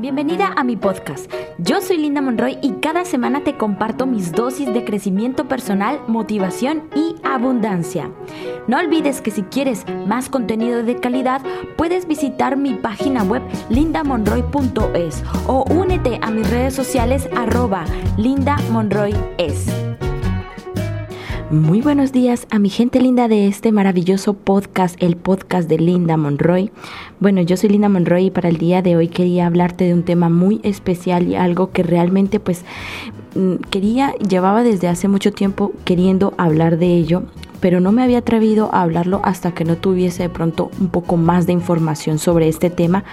Bienvenida a mi podcast. Yo soy Linda Monroy y cada semana te comparto mis dosis de crecimiento personal, motivación y abundancia. No olvides que si quieres más contenido de calidad, puedes visitar mi página web lindamonroy.es o únete a mis redes sociales arroba lindamonroyes. Muy buenos días a mi gente linda de este maravilloso podcast, el podcast de Linda Monroy. Bueno, yo soy Linda Monroy y para el día de hoy quería hablarte de un tema muy especial y algo que realmente pues mm, quería, llevaba desde hace mucho tiempo queriendo hablar de ello pero no me había atrevido a hablarlo hasta que no tuviese de pronto un poco más de información sobre este tema,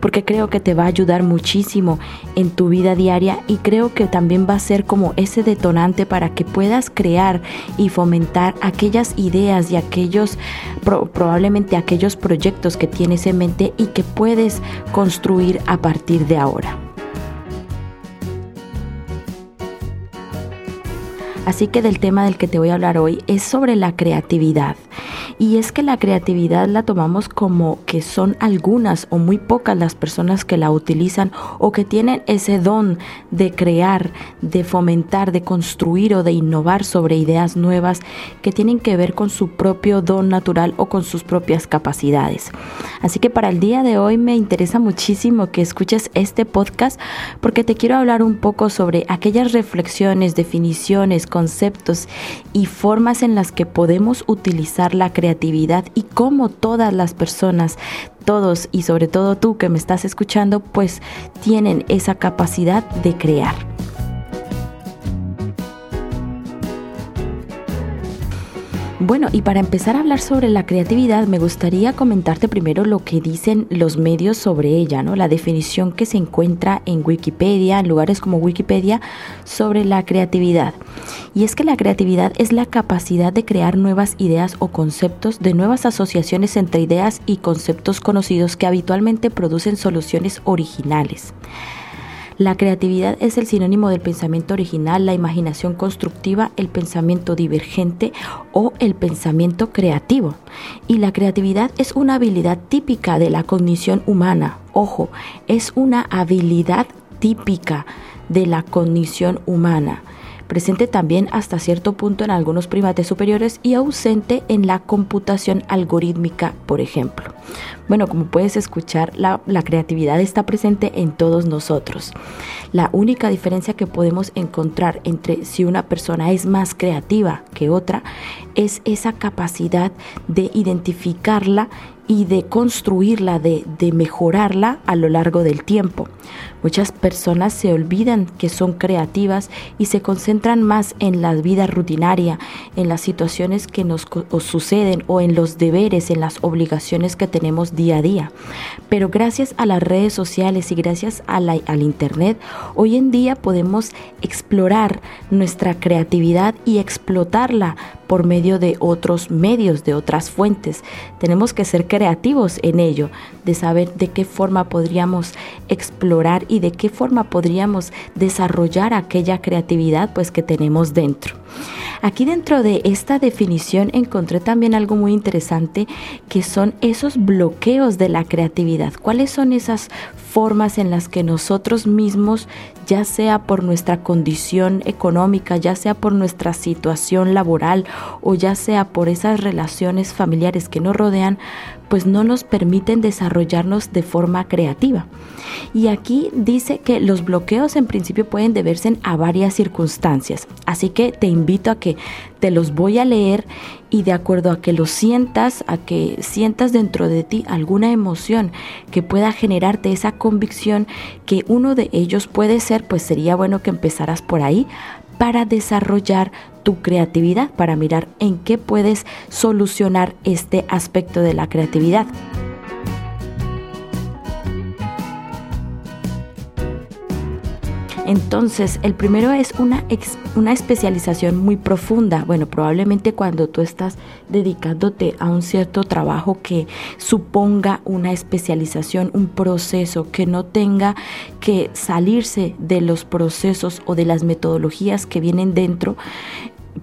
porque creo que te va a ayudar muchísimo en tu vida diaria y creo que también va a ser como ese detonante para que puedas crear y fomentar aquellas ideas y aquellos, probablemente aquellos proyectos que tienes en mente y que puedes construir a partir de ahora. Así que del tema del que te voy a hablar hoy es sobre la creatividad. Y es que la creatividad la tomamos como que son algunas o muy pocas las personas que la utilizan o que tienen ese don de crear, de fomentar, de construir o de innovar sobre ideas nuevas que tienen que ver con su propio don natural o con sus propias capacidades. Así que para el día de hoy me interesa muchísimo que escuches este podcast porque te quiero hablar un poco sobre aquellas reflexiones, definiciones, conceptos y formas en las que podemos utilizar la creatividad y cómo todas las personas, todos y sobre todo tú que me estás escuchando, pues tienen esa capacidad de crear. Bueno, y para empezar a hablar sobre la creatividad, me gustaría comentarte primero lo que dicen los medios sobre ella, ¿no? La definición que se encuentra en Wikipedia, en lugares como Wikipedia, sobre la creatividad. Y es que la creatividad es la capacidad de crear nuevas ideas o conceptos, de nuevas asociaciones entre ideas y conceptos conocidos que habitualmente producen soluciones originales. La creatividad es el sinónimo del pensamiento original, la imaginación constructiva, el pensamiento divergente o el pensamiento creativo. Y la creatividad es una habilidad típica de la cognición humana. Ojo, es una habilidad típica de la cognición humana presente también hasta cierto punto en algunos primates superiores y ausente en la computación algorítmica, por ejemplo. Bueno, como puedes escuchar, la, creatividad está presente en todos nosotros. La única diferencia que podemos encontrar entre si una persona es más creativa que otra es esa capacidad de identificarla y de construirla, de, de, mejorarla a lo largo del tiempo. Muchas personas se olvidan que son creativas y se concentran más en la vida rutinaria, en las situaciones que nos suceden o en los deberes, en las obligaciones que tenemos día a día. Pero gracias a las redes sociales y gracias al Internet, hoy en día podemos explorar nuestra creatividad y explotarla por medio de otros medios, de otras fuentes. Tenemos que ser creativos en ello, de saber de qué forma podríamos explorar y de qué forma podríamos desarrollar aquella creatividad pues que tenemos dentro. Aquí dentro de esta definición encontré también algo muy interesante que son esos bloqueos de la creatividad. ¿Cuáles son esas formas en las que nosotros mismos, ya sea por nuestra condición económica, ya sea por nuestra situación laboral o ya sea por esas relaciones familiares que nos rodean, pues no nos permiten desarrollarnos de forma creativa. Y aquí dice que los bloqueos en principio pueden deberse a varias circunstancias. Así que te invito a que te los voy a leer y de acuerdo a que los sientas, a que sientas dentro de ti alguna emoción que pueda generarte esa convicción que uno de ellos puede ser, pues sería bueno que empezaras por ahí para desarrollar tu creatividad, para mirar en qué puedes solucionar este aspecto de la creatividad. Entonces, el primero es una, una especialización muy profunda. Bueno, probablemente cuando tú estás dedicándote a un cierto trabajo que suponga una especialización, un proceso que no tenga que salirse de los procesos o de las metodologías que vienen dentro,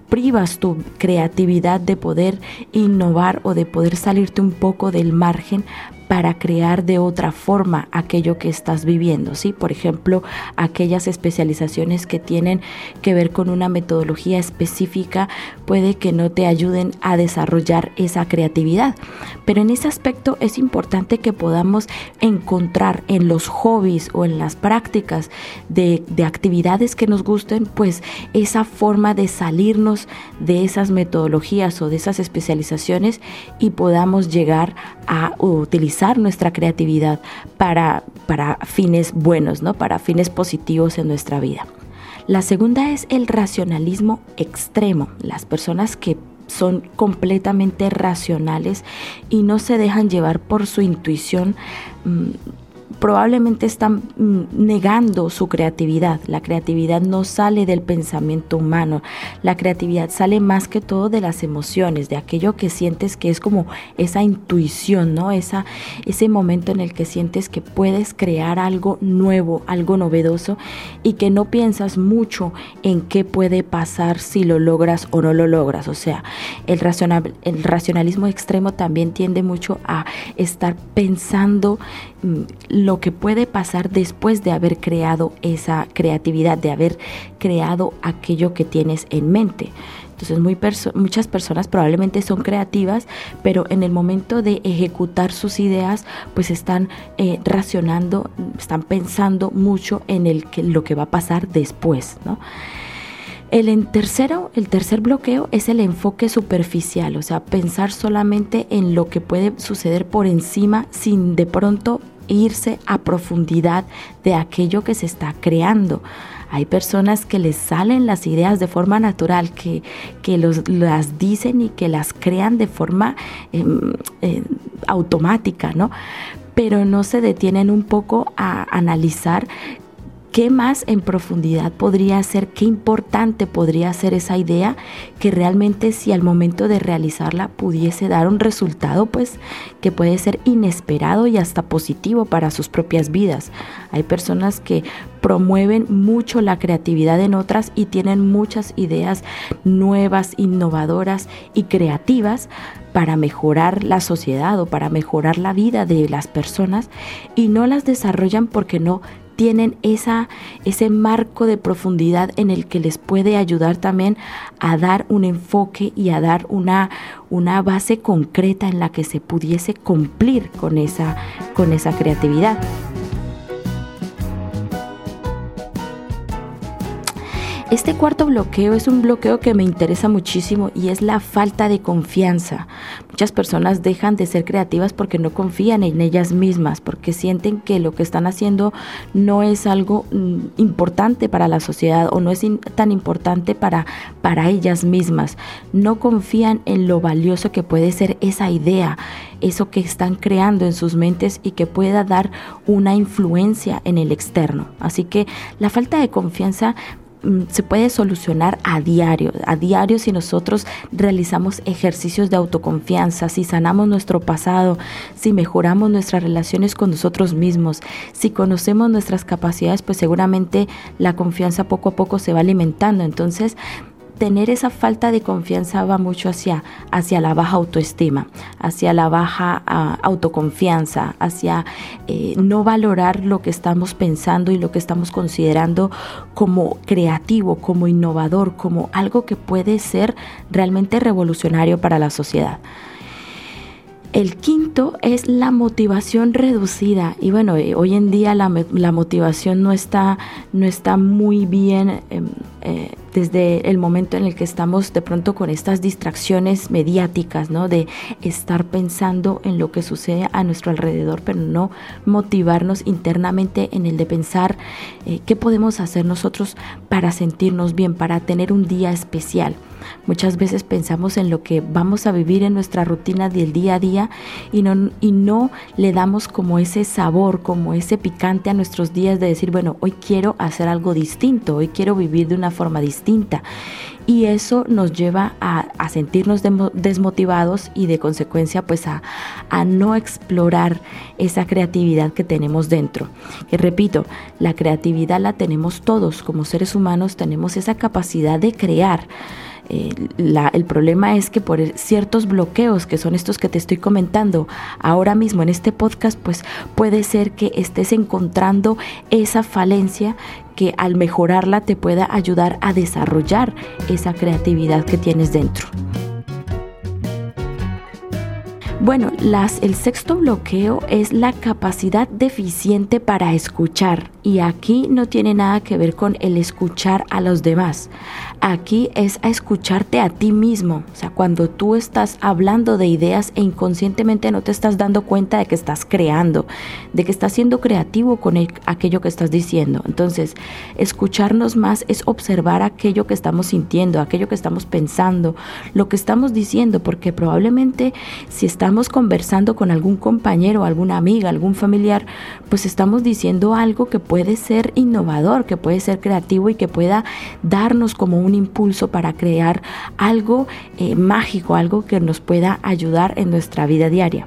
privas tu creatividad de poder innovar o de poder salirte un poco del margen para crear de otra forma aquello que estás viviendo, ¿sí? Por ejemplo, aquellas especializaciones que tienen que ver con una metodología específica puede que no te ayuden a desarrollar esa creatividad. Pero en ese aspecto es importante que podamos encontrar en los hobbies o en las prácticas de, de actividades que nos gusten, pues esa forma de salirnos de esas metodologías o de esas especializaciones y podamos llegar a utilizar nuestra creatividad para, para fines buenos, ¿no? para fines positivos en nuestra vida. La segunda es el racionalismo extremo, las personas que son completamente racionales y no se dejan llevar por su intuición mm, probablemente están mm, negando su creatividad. La creatividad no sale del pensamiento humano, la creatividad sale más que todo de las emociones, de aquello que sientes que es como esa intuición, ¿no? Esa, ese momento en el que sientes que puedes crear algo nuevo, algo novedoso y que no piensas mucho en qué puede pasar si lo logras o no lo logras. O sea, el, racional, el racionalismo extremo también tiende mucho a estar pensando lo que puede pasar después de haber creado esa creatividad, de haber creado aquello que tienes en mente. Entonces muchas personas probablemente son creativas, pero en el momento de ejecutar sus ideas, pues están eh, racionando, están pensando mucho en lo que va a pasar después. El tercero, el tercer bloqueo es el enfoque superficial, o sea, pensar solamente en lo que puede suceder por encima sin de pronto irse a profundidad de aquello que se está creando. Hay personas que les salen las ideas de forma natural, que, que los, las dicen y que las crean de forma em, em, automática, ¿no? Pero no se detienen un poco a analizar ¿Qué más en profundidad podría ser? ¿Qué importante podría ser esa idea que realmente si al momento de realizarla pudiese dar un resultado pues que puede ser inesperado y hasta positivo para sus propias vidas? Hay personas que promueven mucho la creatividad en otras y tienen muchas ideas nuevas, innovadoras y creativas para mejorar la sociedad o para mejorar la vida de las personas y no las desarrollan porque no tienen esa, ese marco de profundidad en el que les puede ayudar también a dar un enfoque y a dar una, una base concreta en la que se pudiese cumplir con esa, con esa creatividad. Este cuarto bloqueo es un bloqueo que me interesa muchísimo y es la falta de confianza. Muchas personas dejan de ser creativas porque no confían en ellas mismas, porque sienten que lo que están haciendo no es algo mm, importante para la sociedad o no es tan importante para, para ellas mismas. No confían en lo valioso que puede ser esa idea, eso que están creando en sus mentes y que pueda dar una influencia en el externo. Así que la falta de confianza se puede solucionar a diario, a diario si nosotros realizamos ejercicios de autoconfianza, si sanamos nuestro pasado, si mejoramos nuestras relaciones con nosotros mismos, si conocemos nuestras capacidades, pues seguramente la confianza poco a poco se va alimentando. Entonces, tener esa falta de confianza va mucho hacia, hacia la baja autoestima, hacia la baja ah, autoconfianza, hacia eh, no valorar lo que estamos pensando y lo que estamos considerando como creativo, como innovador, como algo que puede ser realmente revolucionario para la sociedad. El quinto es la motivación reducida. Y bueno, eh, hoy en día la, motivación no está, no está muy bien em, eh, desde el momento en el que estamos de pronto con estas distracciones mediáticas, ¿no? De estar pensando en lo que sucede a nuestro alrededor, pero no motivarnos internamente en el de pensar eh, qué podemos hacer nosotros para sentirnos bien, para tener un día especial. Muchas veces pensamos en lo que vamos a vivir en nuestra rutina del día a día y no, y no le damos como ese sabor, como ese picante a nuestros días de decir, bueno, hoy quiero hacer algo distinto, hoy quiero vivir de una forma distinta. Y eso nos lleva a, sentirnos desmotivados y de consecuencia pues a, a no explorar esa creatividad que tenemos dentro. Que repito, la creatividad la tenemos todos como seres humanos, tenemos esa capacidad de crear Eh, el problema es que por ciertos bloqueos, que son estos que te estoy comentando ahora mismo en este podcast, pues puede ser que estés encontrando esa falencia que al mejorarla te pueda ayudar a desarrollar esa creatividad que tienes dentro. Bueno, las, el sexto bloqueo es la capacidad deficiente para escuchar y aquí no tiene nada que ver con el escuchar a los demás. Aquí es a escucharte a ti mismo. O sea, cuando tú estás hablando de ideas e inconscientemente no te estás dando cuenta de que estás creando, de que estás siendo creativo con aquello que estás diciendo. Entonces, escucharnos más es observar aquello que estamos sintiendo, aquello que estamos pensando, lo que estamos diciendo, porque probablemente si estamos conversando con algún compañero, alguna amiga, algún familiar, pues estamos diciendo algo que puede ser innovador, que puede ser creativo y que pueda darnos como un impulso para crear algo eh, mágico, algo que nos pueda ayudar en nuestra vida diaria.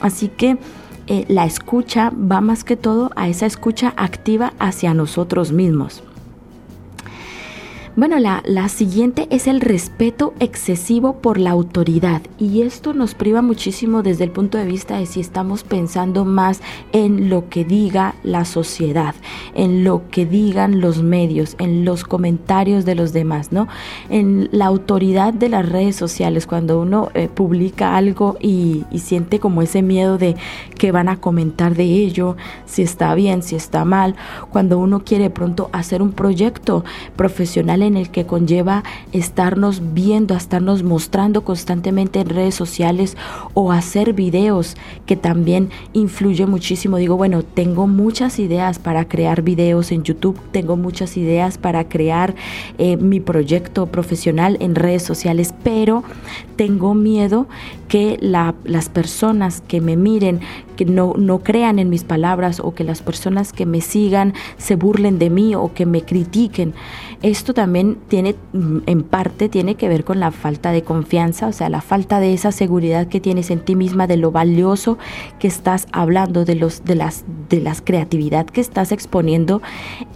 Así que eh, la escucha va más que todo a esa escucha activa hacia nosotros mismos. Bueno, la, la, siguiente es el respeto excesivo por la autoridad y esto nos priva muchísimo desde el punto de vista de si estamos pensando más en lo que diga la sociedad, en lo que digan los medios, en los comentarios de los demás, ¿no? En la autoridad de las redes sociales, cuando uno eh, publica algo y, y siente como ese miedo de que van a comentar de ello, si está bien, si está mal, cuando uno quiere pronto hacer un proyecto profesional en el que conlleva estarnos viendo, estarnos mostrando constantemente en redes sociales o hacer videos que también influye muchísimo. Digo, bueno, tengo muchas ideas para crear videos en YouTube, tengo muchas ideas para crear eh, mi proyecto profesional en redes sociales, pero tengo miedo que las personas que me miren, que no, no crean en mis palabras o que las personas que me sigan se burlen de mí o que me critiquen. Esto también tiene, mm, en parte, tiene que ver con la falta de confianza, o sea, la falta de esa seguridad que tienes en ti misma, de lo valioso que estás hablando, de, los, de, las, de las creatividad que estás exponiendo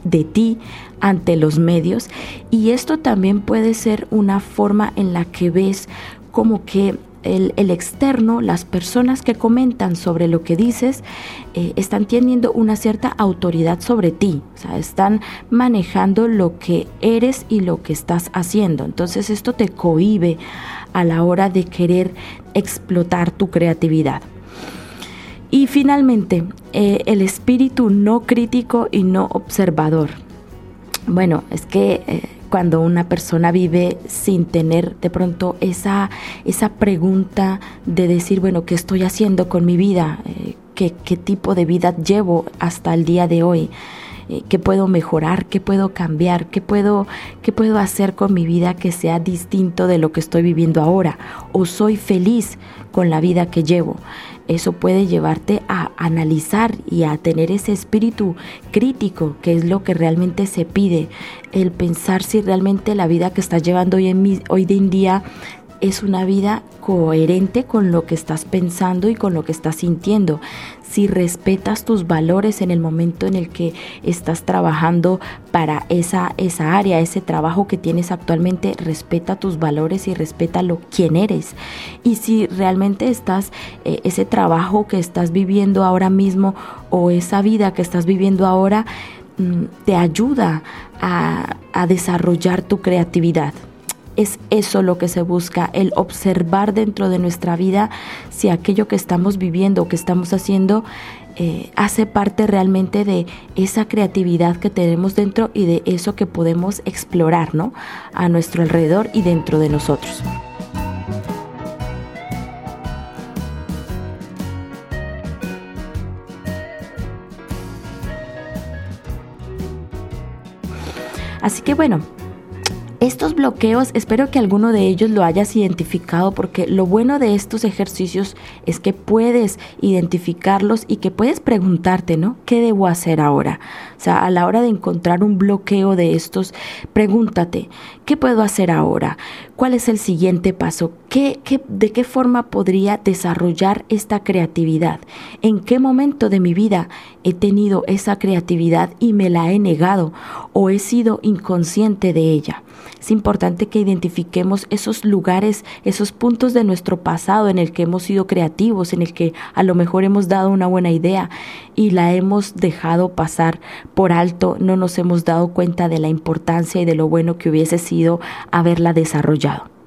de ti ante los medios. Y esto también puede ser una forma en la que ves como que el, externo, las personas que comentan sobre lo que dices, eh, están teniendo una cierta autoridad sobre ti, o sea, están manejando lo que eres y lo que estás haciendo. Entonces esto te cohibe a la hora de querer explotar tu creatividad. Y finalmente, eh, el espíritu no crítico y no observador. Bueno, es que... Eh, cuando una persona vive sin tener de pronto esa, esa pregunta de decir, bueno, ¿qué estoy haciendo con mi vida? Eh, ¿qué, ¿Qué tipo de vida llevo hasta el día de hoy? Eh, qué puedo mejorar, qué puedo cambiar, qué puedo, qué puedo hacer con mi vida que sea distinto de lo que estoy viviendo ahora, o soy feliz con la vida que llevo. Eso puede llevarte a analizar y a tener ese espíritu crítico, que es lo que realmente se pide, el pensar si realmente la vida que estás llevando hoy en, hoy en día es una vida coherente con lo que estás pensando y con lo que estás sintiendo. Si respetas tus valores en el momento en el que estás trabajando para esa, esa área, ese trabajo que tienes actualmente, respeta tus valores y respeta lo quién eres. Y si realmente estás, eh, ese trabajo que estás viviendo ahora mismo o esa vida que estás viviendo ahora, mm, te ayuda a desarrollar tu creatividad es eso lo que se busca, el observar dentro de nuestra vida si aquello que estamos viviendo o que estamos haciendo eh, hace parte realmente de esa creatividad que tenemos dentro y de eso que podemos explorar ¿no? a nuestro alrededor y dentro de nosotros. Así que bueno, estos bloqueos, espero que alguno de ellos lo hayas identificado porque lo bueno de estos ejercicios es que puedes identificarlos y que puedes preguntarte, ¿no? ¿Qué debo hacer ahora? O sea, a la hora de encontrar un bloqueo de estos, pregúntate, ¿qué puedo hacer ahora? ¿Cuál es el siguiente paso? ¿Qué, qué, de qué forma podría desarrollar esta creatividad? ¿En qué momento de mi vida he tenido esa creatividad y me la he negado o he sido inconsciente de ella. Es importante que identifiquemos esos lugares, esos puntos de nuestro pasado en el que hemos sido creativos, en el que a lo mejor hemos dado una buena idea y la hemos dejado pasar por alto, no nos hemos dado cuenta de la importancia y de lo bueno que hubiese sido haberla desarrollado.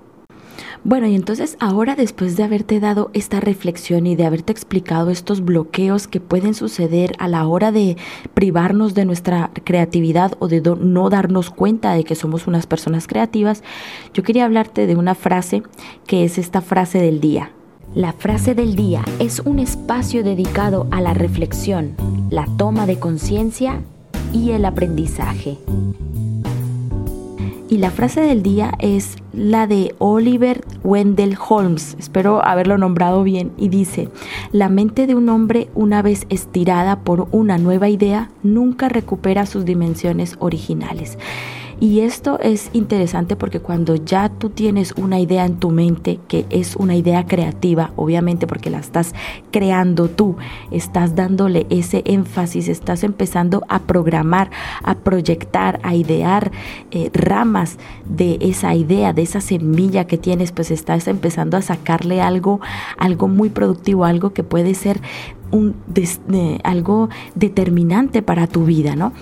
Bueno, y entonces ahora después de haberte dado esta reflexión y de haberte explicado estos bloqueos que pueden suceder a la hora de privarnos de nuestra creatividad o de no darnos cuenta de que somos unas personas creativas, yo quería hablarte de una frase que es esta frase del día. La frase del día es un espacio dedicado a la reflexión, la toma de conciencia y el aprendizaje. Y la frase del día es la de Oliver Wendell Holmes, espero haberlo nombrado bien, y dice, la mente de un hombre una vez estirada por una nueva idea nunca recupera sus dimensiones originales. Y esto es interesante porque cuando ya tú tienes una idea en tu mente, que es una idea creativa, obviamente porque la estás creando tú, estás dándole ese énfasis, estás empezando a programar, a proyectar, a idear eh, ramas de esa idea, de esa semilla que tienes, pues estás empezando a sacarle algo, algo muy productivo, algo que puede ser un, eh, algo determinante para tu vida, ¿no?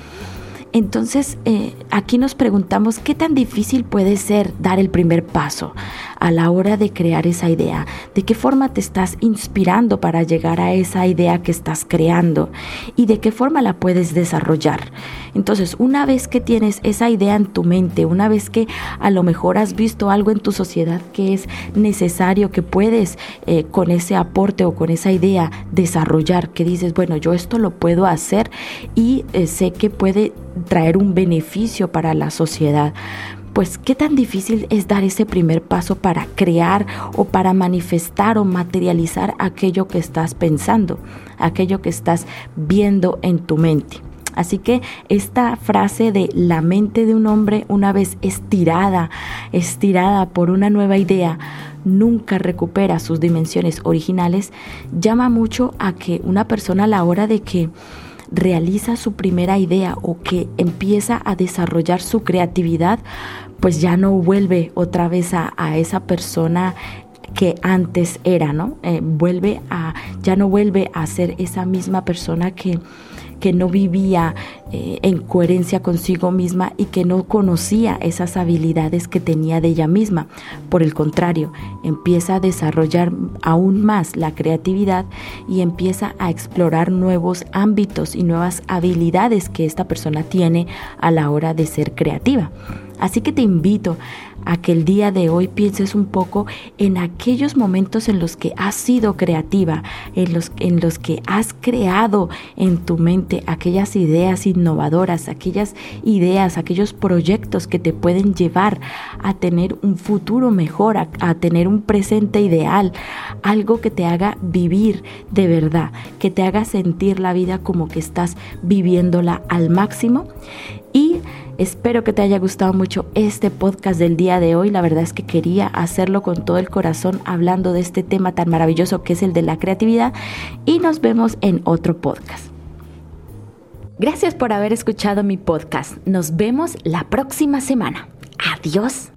Entonces, eh, aquí nos preguntamos qué tan difícil puede ser dar el primer paso a la hora de crear esa idea, de qué forma te estás inspirando para llegar a esa idea que estás creando y de qué forma la puedes desarrollar. Entonces, una vez que tienes esa idea en tu mente, una vez que a lo mejor has visto algo en tu sociedad que es necesario, que puedes eh, con ese aporte o con esa idea desarrollar, que dices, bueno, yo esto lo puedo hacer y eh, sé que puede traer un beneficio para la sociedad pues qué tan difícil es dar ese primer paso para crear o para manifestar o materializar aquello que estás pensando, aquello que estás viendo en tu mente. Así que esta frase de la mente de un hombre una vez estirada, estirada por una nueva idea, nunca recupera sus dimensiones originales, llama mucho a que una persona a la hora de que realiza su primera idea o que empieza a desarrollar su creatividad, pues ya no vuelve otra vez a, esa persona que antes era, ¿no? Eh, vuelve a, ya no vuelve a ser esa misma persona que, que no vivía eh, en coherencia consigo misma y que no conocía esas habilidades que tenía de ella misma. Por el contrario, empieza a desarrollar aún más la creatividad y empieza a explorar nuevos ámbitos y nuevas habilidades que esta persona tiene a la hora de ser creativa. Así que te invito a que el día de hoy pienses un poco en aquellos momentos en los que has sido creativa, en los, en los que has creado en tu mente aquellas ideas innovadoras, aquellas ideas, aquellos proyectos que te pueden llevar a tener un futuro mejor, a, a tener un presente ideal, algo que te haga vivir de verdad, que te haga sentir la vida como que estás viviéndola al máximo. Y Espero que te haya gustado mucho este podcast del día de hoy. La verdad es que quería hacerlo con todo el corazón hablando de este tema tan maravilloso que es el de la creatividad y nos vemos en otro podcast. Gracias por haber escuchado mi podcast. Nos vemos la próxima semana. Adiós.